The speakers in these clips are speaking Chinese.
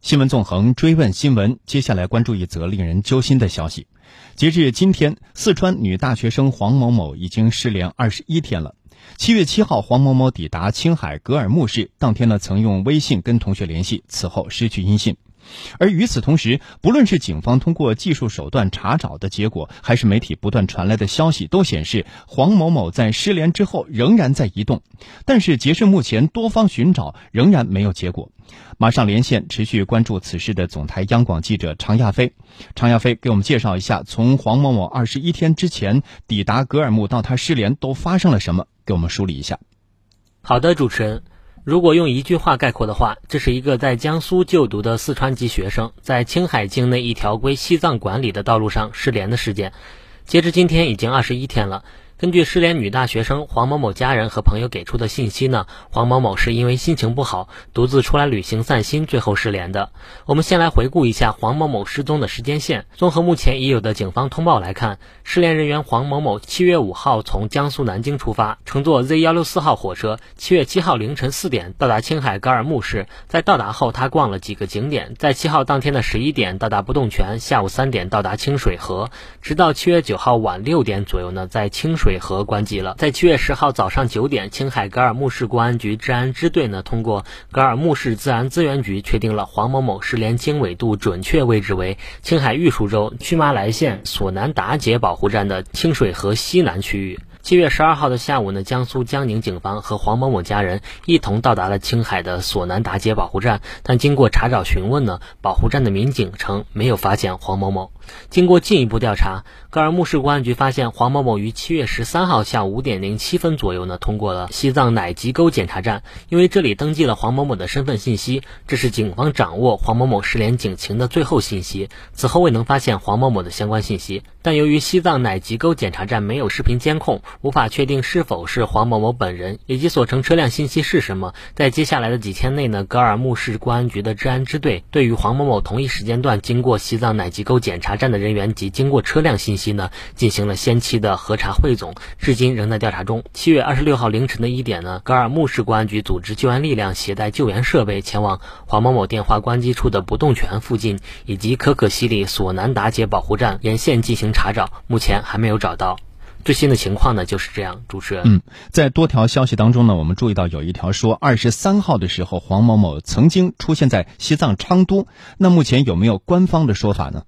新闻纵横追问新闻，接下来关注一则令人揪心的消息。截至今天，四川女大学生黄某某已经失联二十一天了。七月七号，黄某某抵达青海格尔木市，当天呢曾用微信跟同学联系，此后失去音信。而与此同时，不论是警方通过技术手段查找的结果，还是媒体不断传来的消息，都显示黄某某在失联之后仍然在移动。但是截至目前，多方寻找仍然没有结果。马上连线持续关注此事的总台央广记者常亚飞。常亚飞给我们介绍一下，从黄某某二十一天之前抵达格尔木到他失联都发生了什么？给我们梳理一下。好的，主持人。如果用一句话概括的话，这是一个在江苏就读的四川籍学生在青海境内一条归西藏管理的道路上失联的事件。截至今天，已经二十一天了。根据失联女大学生黄某某家人和朋友给出的信息呢，黄某某是因为心情不好，独自出来旅行散心，最后失联的。我们先来回顾一下黄某某失踪的时间线。综合目前已有的警方通报来看，失联人员黄某某七月五号从江苏南京出发，乘坐 Z 幺六四号火车，七月七号凌晨四点到达青海格尔木市。在到达后，他逛了几个景点，在七号当天的十一点到达不动泉，下午三点到达清水河，直到七月九号晚六点左右呢，在清水。水河关机了。在七月十号早上九点，青海格尔木市公安局治安支队呢，通过格尔木市自然资源局确定了黄某某失联经纬度准确位置为青海玉树州曲麻莱县索南达杰保护站的清水河西南区域。七月十二号的下午呢，江苏江宁警方和黄某某家人一同到达了青海的索南达杰保护站，但经过查找询问呢，保护站的民警称没有发现黄某某。经过进一步调查，格尔木市公安局发现黄某某于七月十三号下午五点零七分左右呢，通过了西藏乃吉沟检查站，因为这里登记了黄某某的身份信息，这是警方掌握黄某某失联警情的最后信息。此后未能发现黄某某的相关信息，但由于西藏乃吉沟检查站没有视频监控。无法确定是否是黄某某本人以及所乘车辆信息是什么。在接下来的几天内呢，格尔木市公安局的治安支队对于黄某某同一时间段经过西藏乃吉沟检查站的人员及经过车辆信息呢，进行了先期的核查汇总，至今仍在调查中。七月二十六号凌晨的一点呢，格尔木市公安局组织救援力量携带救援设备前往黄某某电话关机处的不动泉附近以及可可西里索南达杰保护站沿线进行查找，目前还没有找到。最新的情况呢就是这样，主持人。嗯，在多条消息当中呢，我们注意到有一条说二十三号的时候黄某某曾经出现在西藏昌都，那目前有没有官方的说法呢？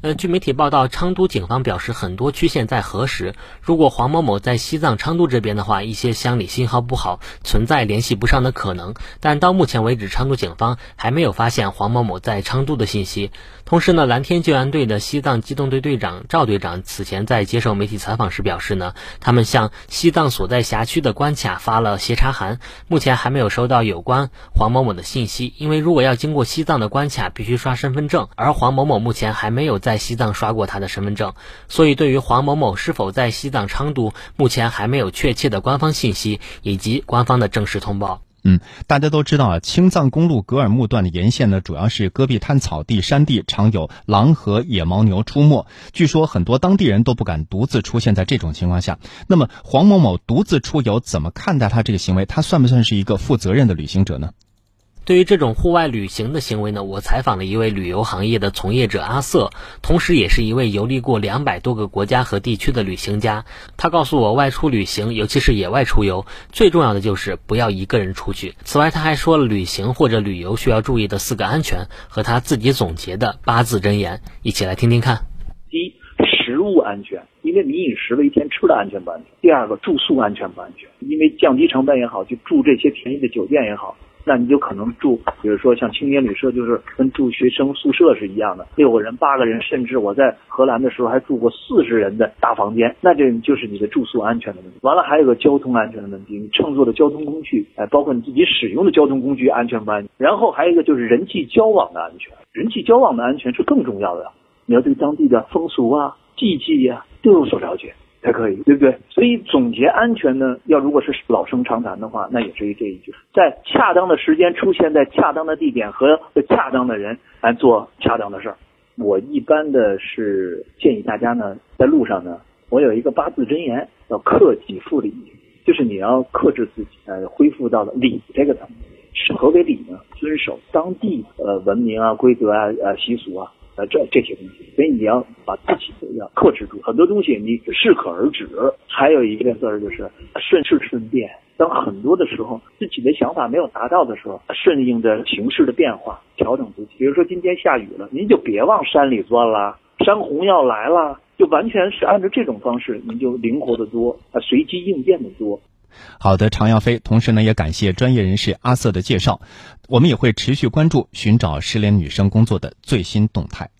呃，据媒体报道，昌都警方表示，很多区县在核实，如果黄某某在西藏昌都这边的话，一些乡里信号不好，存在联系不上的可能。但到目前为止，昌都警方还没有发现黄某某在昌都的信息。同时呢，蓝天救援队的西藏机动队队长赵队长此前在接受媒体采访时表示呢，他们向西藏所在辖区的关卡发了协查函，目前还没有收到有关黄某某的信息。因为如果要经过西藏的关卡，必须刷身份证，而黄某某目前还没有在。在西藏刷过他的身份证，所以对于黄某某是否在西藏昌都，目前还没有确切的官方信息以及官方的正式通报。嗯，大家都知道啊，青藏公路格尔木段的沿线呢，主要是戈壁滩、草地、山地，常有狼和野牦牛出没。据说很多当地人都不敢独自出现在这种情况下。那么黄某某独自出游，怎么看待他这个行为？他算不算是一个负责任的旅行者呢？对于这种户外旅行的行为呢，我采访了一位旅游行业的从业者阿瑟，同时也是一位游历过两百多个国家和地区的旅行家。他告诉我，外出旅行，尤其是野外出游，最重要的就是不要一个人出去。此外，他还说了旅行或者旅游需要注意的四个安全和他自己总结的八字真言，一起来听听看。第一，食物安全，因为民以食为天，吃的安全不安全？第二个，住宿安全不安全？因为降低成本也好，就住这些便宜的酒店也好。那你就可能住，比如说像青年旅社，就是跟住学生宿舍是一样的，六个人、八个人，甚至我在荷兰的时候还住过四十人的大房间。那这就是你的住宿安全的问题。完了，还有个交通安全的问题，你乘坐的交通工具，哎，包括你自己使用的交通工具安全不安全？然后还有一个就是人际交往的安全，人际交往的安全是更重要的。你要对当地的风俗啊、季节呀都有所了解。才可以，对不对？所以总结安全呢，要如果是老生常谈的话，那也是这一句，在恰当的时间出现在恰当的地点和恰当的人来做恰当的事儿。我一般的是建议大家呢，在路上呢，我有一个八字真言，叫克己复礼，就是你要克制自己，呃，恢复到了礼这个层。是何为礼呢？遵守当地呃文明啊、规则啊、呃习俗啊，呃这这些东西。所以你要把自己要克制住，很多东西你适可而止。还有一个字儿就是顺势顺变。当很多的时候，自己的想法没有达到的时候，顺应着形势的变化，调整自己。比如说今天下雨了，您就别往山里钻了，山洪要来了，就完全是按照这种方式，您就灵活的多，啊，随机应变的多。好的，常耀飞，同时呢，也感谢专业人士阿瑟的介绍，我们也会持续关注寻找失联女生工作的最新动态。